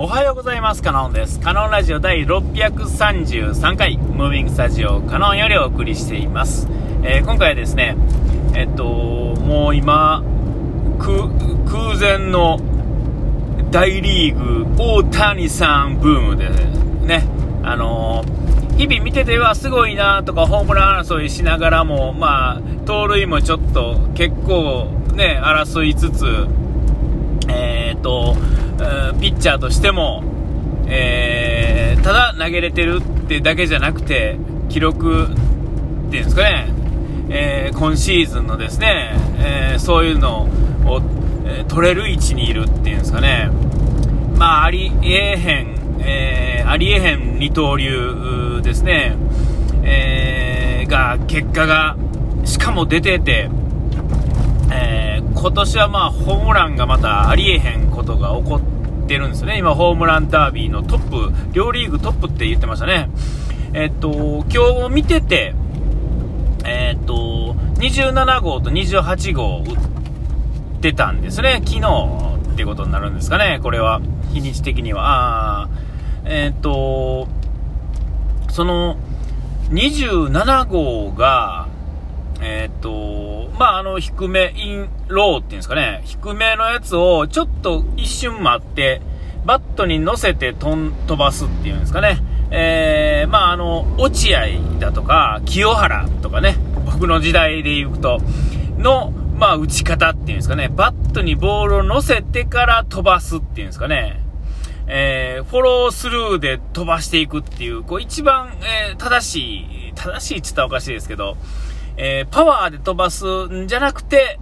おはようございます。カノンです。カノンラジオ第633回、ムービングスタジオカノンよりお送りしています。えー、今回はですね、えっと、もう今、空前の大リーグ、大谷さんブームでね、あのー、日々見ててはすごいなとか、ホームラン争いしながらも、まあ、盗塁もちょっと結構ね、争いつつ、えー、っと、ピッチャーとしても、えー、ただ投げれてるってだけじゃなくて、記録っていうんですかね、えー、今シーズンのですね、えー、そういうのを、え取れる位置にいるっていうんですかね、まあ、ありえへん、えありえへん二刀流ですね、えが、結果が、しかも出てて、今年はまあホームランがまたありえへんことが起こってるんですね、今、ホームランダービーのトップ、両リーグトップって言ってましたね。えっと、今日見てて、えっと、27号と28号打ってたんですね、昨日ってことになるんですかね、これは、日にち的には。あえっと、その、27号が、えっと、まあ、あの、低め、イン、ローっていうんですかね、低めのやつをちょっと一瞬待って、バットに乗せて飛ばすっていうんですかね。えー、まあ、あの、落合だとか、清原とかね、僕の時代で言うと、の、まあ、打ち方っていうんですかね、バットにボールを乗せてから飛ばすっていうんですかね、えー、フォロースルーで飛ばしていくっていう、こう、一番、えー、正しい、正しいって言ったらおかしいですけど、えー、パワーで飛ばすんじゃなくて、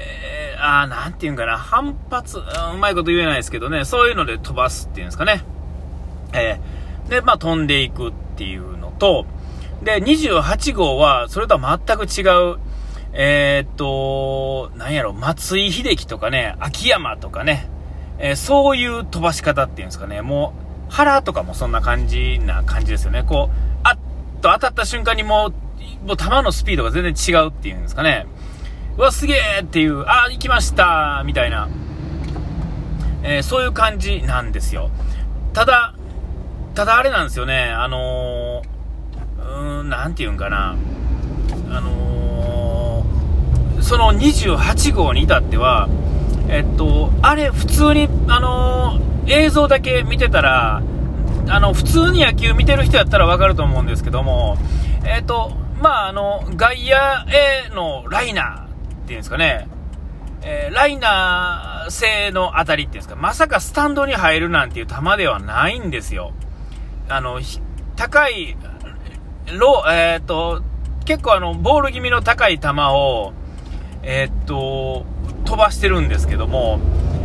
えー、あなんていうんかな、反発う、うまいこと言えないですけどね、そういうので飛ばすっていうんですかね。えー、で、まあ飛んでいくっていうのと、で、28号は、それとは全く違う、えー、っと、なんやろ、松井秀喜とかね、秋山とかね、えー、そういう飛ばし方っていうんですかね、もう、腹とかもそんな感じな感じですよね。こう、あっと当たった瞬間にもう、もう球のスピードが全然違うっていうんですかね。うわ、すげえっていう、あ、行きましたみたいな、えー、そういう感じなんですよ。ただ、ただあれなんですよね、あのー、うん、なんていうんかな、あのー、その28号に至っては、えっと、あれ、普通に、あの、映像だけ見てたら、あの、普通に野球見てる人やったらわかると思うんですけども、えっと、まあ、あの、外野へのライナーいうんですかね、えー、ライナー性の当たりっていうんですか、まさかスタンドに入るなんていう球ではないんですよ。あの、高い、ロえー、っと、結構あの、ボール気味の高い球を、えー、っと、飛ばしてるんですけども、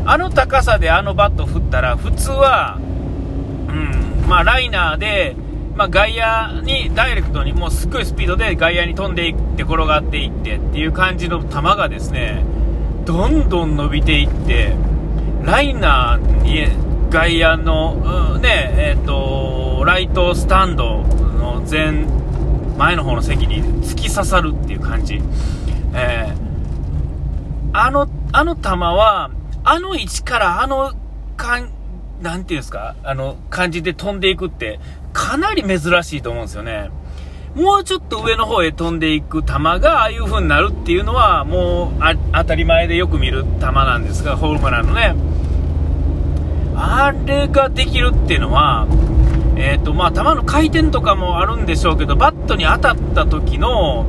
あの高さであのバット振ったら、普通は、うん、まあ、ライナーで、まあ、外野にダイレクトにもうすっごいスピードで外野に飛んでいって転がっていってっていう感じの球がですねどんどん伸びていってライナーに外野の、うん、ねえーと、ライトスタンドの前前の方の席に突き刺さるっていう感じ、えー、あのあの球はあの位置からあのかんなんていうんですか？あの感じで飛んでいくってかなり珍しいと思うんですよね。もうちょっと上の方へ飛んでいく球がああいう風になるっていうのはもう当たり前でよく見る球なんですが、ホームランのね。あれができるっていうのは、えっ、ー、と、まあ、球の回転とかもあるんでしょうけど、バットに当たった時の、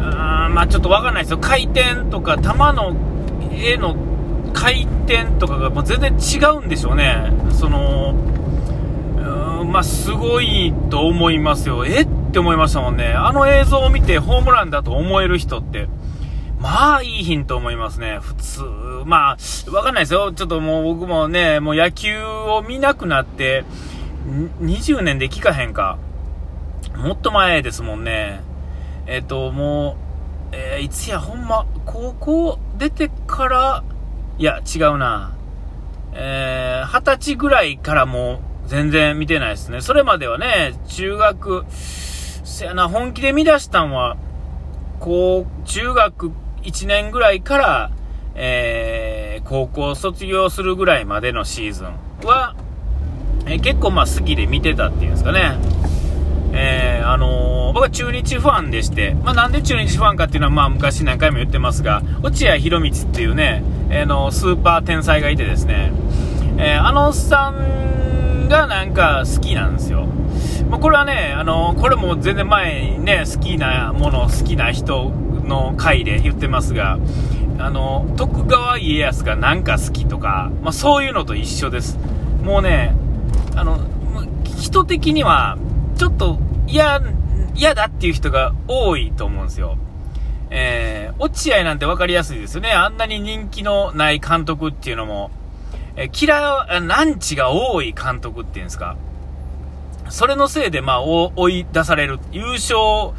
あまあ、ちょっとわかんないですよ。回転とか、球の絵の回転とかがもう全然違うんでしょうね。その、まあ、すごいと思いますよ。えって思いましたもんね。あの映像を見てホームランだと思える人って、まあ、いいヒント思いますね。普通。まあ、わかんないですよ。ちょっともう僕もね、もう野球を見なくなって、20年で聞かへんか。もっと前ですもんね。えっ、と、もう、えー、いつや、ほんま、高校出てから、いや、違うな。えー、二十歳ぐらいからも全然見てないですね。それまではね、中学、せやな、本気で見出したんは、こう、中学1年ぐらいから、えー、高校卒業するぐらいまでのシーズンは、えー、結構まあ好きで見てたっていうんですかね。えー、あのー、僕は中日ファンでして、まあ、なんで中日ファンかっていうのは、まあ、昔何回も言ってますが、落合博満っていうね、えー、のスーパー天才がいてですね、えー、あのおっさんがなんか好きなんですよ。まあ、これはね、あのこれも全然前にね、好きなもの、好きな人の回で言ってますが、あの徳川家康がなんか好きとか、まあ、そういうのと一緒です。もうね、あの、人的には、ちょっと嫌、嫌だっていう人が多いと思うんですよ。えー、落合なんて分かりやすいですよね。あんなに人気のない監督っていうのも、えー、嫌い、難地が多い監督っていうんですか。それのせいで、まあ、追い出される。優勝、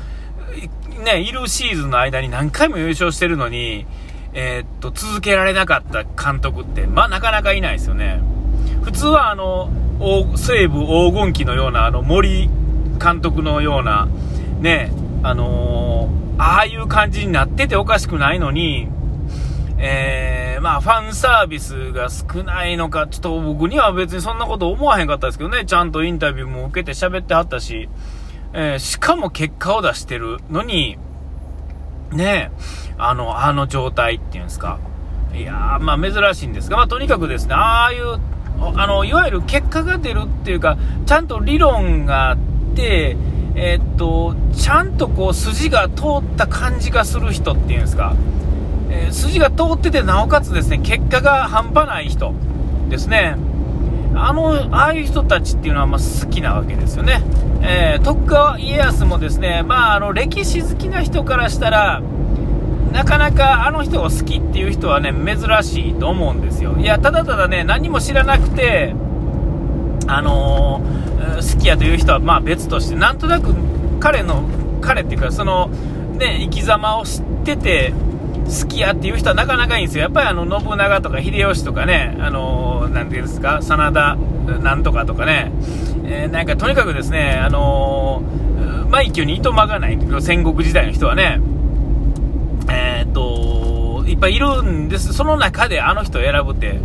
ね、いるシーズンの間に何回も優勝してるのに、えー、っと、続けられなかった監督って、まあ、なかなかいないですよね。普通は、あの、西武黄金期のような、あの、森監督のような、ね、あのー、ああいう感じになってておかしくないのに、えー、まあ、ファンサービスが少ないのか、ちょっと僕には別にそんなこと思わへんかったですけどね、ちゃんとインタビューも受けて喋ってはったし、えー、しかも結果を出してるのに、ねあの、あの状態っていうんですか。いやー、まあ珍しいんですが、まあとにかくですね、ああいう、あの、いわゆる結果が出るっていうか、ちゃんと理論があって、えー、っと、ちゃんとこう筋が通った感じがする人っていうんですか、えー、筋が通ってて、なおかつですね、結果が半端ない人ですね。あの、ああいう人たちっていうのはま好きなわけですよね。えー、徳川家康もですね、まあ、あの、歴史好きな人からしたら、なかなかあの人が好きっていう人はね、珍しいと思うんですよ。いや、ただただね、何も知らなくて、あのー、好きやという人はまあ別として、なんとなく彼の、彼っていうか、その、ね、生き様を知ってて、好きやっていう人はなかなかいいんですよ。やっぱりあの、信長とか秀吉とかね、あのー、なんていうんですか、真田なんとかとかね、えー、なんかとにかくですね、あのー、マイキュにいとまがない戦国時代の人はね、えー、っと、いっぱいいるんです。その中であの人を選ぶって、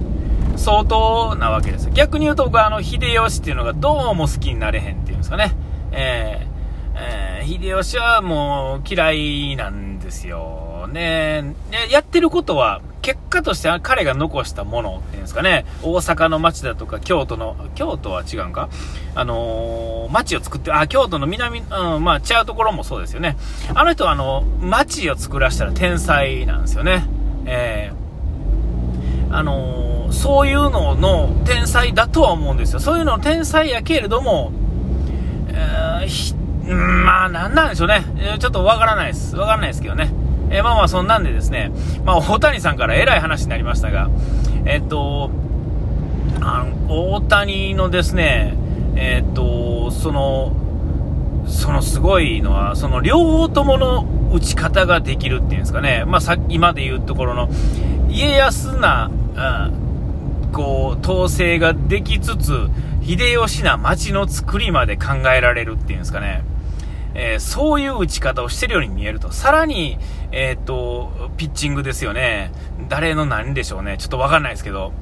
相当なわけです。逆に言うと僕はあの、秀吉っていうのがどうも好きになれへんっていうんですかね。えー、えー、秀吉はもう嫌いなんですよ。ねやってることは、結果として彼が残したものっていうんですかね、大阪の街だとか京都の、京都は違うんか？あのー、街を作って、あ、京都の南、うん、まあ違うところもそうですよね。あの人はあの、街を作らせたら天才なんですよね。えー、あのーそういうのの天才だとは思うんですよ。そういうの天才やけれども、えー、まあ、なんなんでしょうね。ちょっとわからないです。わからないですけどね。えー、まあまあ、そんなんでですね、まあ、大谷さんからえらい話になりましたが、えっと、あの、大谷のですね、えっと、その、そのすごいのは、その両方ともの打ち方ができるっていうんですかね、まあ、さ今で言うところの、家康な、うんこう、統制ができつつ、秀吉な街の作りまで考えられるっていうんですかね。えー、そういう打ち方をしてるように見えると。さらに、えー、っと、ピッチングですよね。誰の何でしょうね。ちょっとわかんないですけど、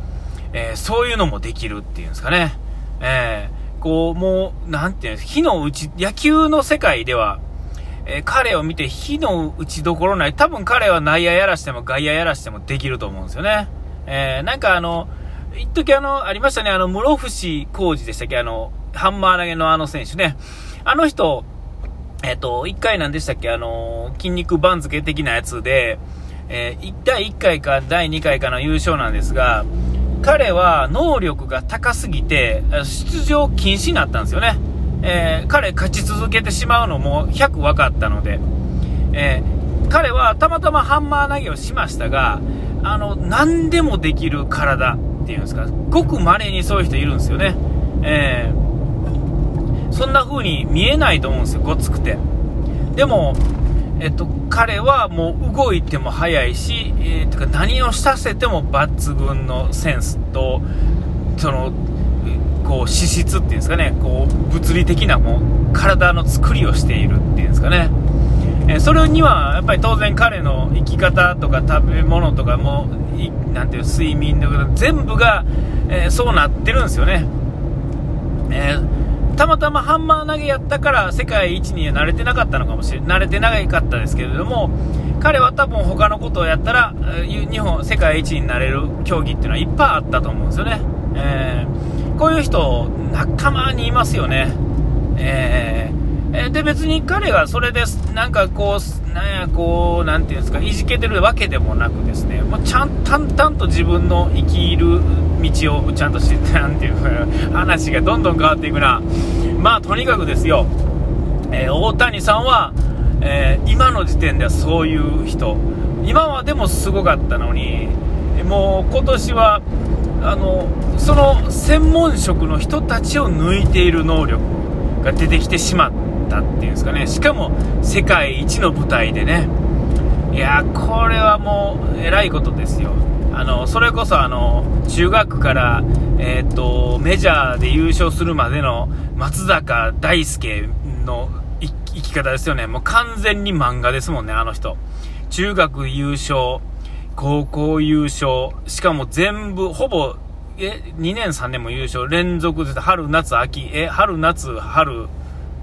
えー、そういうのもできるっていうんですかね。えこう、もう、なんていうんです火の打ち、野球の世界では、え彼を見て火の打ちどころない。多分彼は内野やらしても外野やらしてもできると思うんですよね。えなんかあの、一時あの、ありましたね、あの、室伏浩二でしたっけ、あの、ハンマー投げのあの選手ね。あの人、えっ、と、一回なんでしたっけ、あの、筋肉番付的なやつで、えー、第1回か第2回かの優勝なんですが、彼は能力が高すぎて、出場禁止になったんですよね。えー、彼勝ち続けてしまうのも100分かったので、えー、彼はたまたまハンマー投げをしましたが、あの、何でもできる体。っていうんですか、ごく稀にそういう人いるんですよね。えー、そんな風に見えないと思うんですよ、ごつくて。でも、えっと、彼はもう動いても速いし、えー、てか何をさせても抜群のセンスと、その、こう、資質っていうんですかね、こう、物理的なもう、体の作りをしているっていうんですかね。えー、それには、やっぱり当然彼の生き方とか食べ物とかも、なんていう睡眠とか全部が、えー、そうなってるんですよね。えー、たまたまハンマー投げやったから世界一には慣れてなかったのかもしれ慣れてなかったですけれども彼は多分他のことをやったら日本世界一になれる競技っていうのはいっぱいあったと思うんですよね、えー、こういう人仲間にいますよね、えー、で別に彼がそれでなんかこうなんやこうなんていうんですかいじけてるわけでもなくですねもうちゃん淡々と自分の生きる道をちゃんと知ってなんていう話がどんどん変わっていくな。まあとにかくですよ、えー、大谷さんは、えー、今の時点ではそういう人。今はでもすごかったのにもう今年はあのその専門職の人たちを抜いている能力が出てきてしまった。っていうんですかね。しかも世界一の舞台でね。いやこれはもうえらいことですよ。あのそれこそあの中学から、えーと、メジャーで優勝するまでの松坂大輔の生き方ですよね。もう完全に漫画ですもんねあの人。中学優勝高校優勝しかも全部ほぼえ2年3年も優勝。連続で春夏秋え春夏春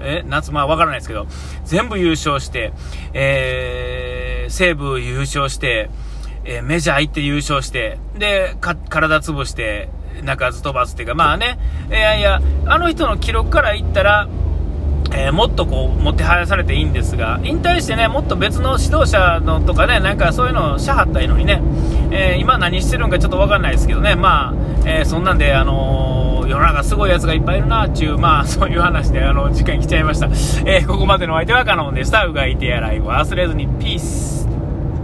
え夏、まあわからないですけど、全部優勝して、えー、西武優勝して、えー、メジャー行って優勝して、で、体潰して、鳴かず飛ばずっていうか、まあね、いやいや、あの人の記録から言ったら、えー、もっとこう、もてはやされていいんですが、引退してね、もっと別の指導者のとかね、なんかそういうのをしゃはったらいいのにね、えー、今何してるんかちょっとわかんないですけどね、まあ、えー、そんなんで、あの世の中すごいやつがいっぱいいるなっていう、まあ、そういう話で、あの、時間来ちゃいました。えー、ここまでのお相手はカノンでした。うがいてやらい忘れずに、ピース。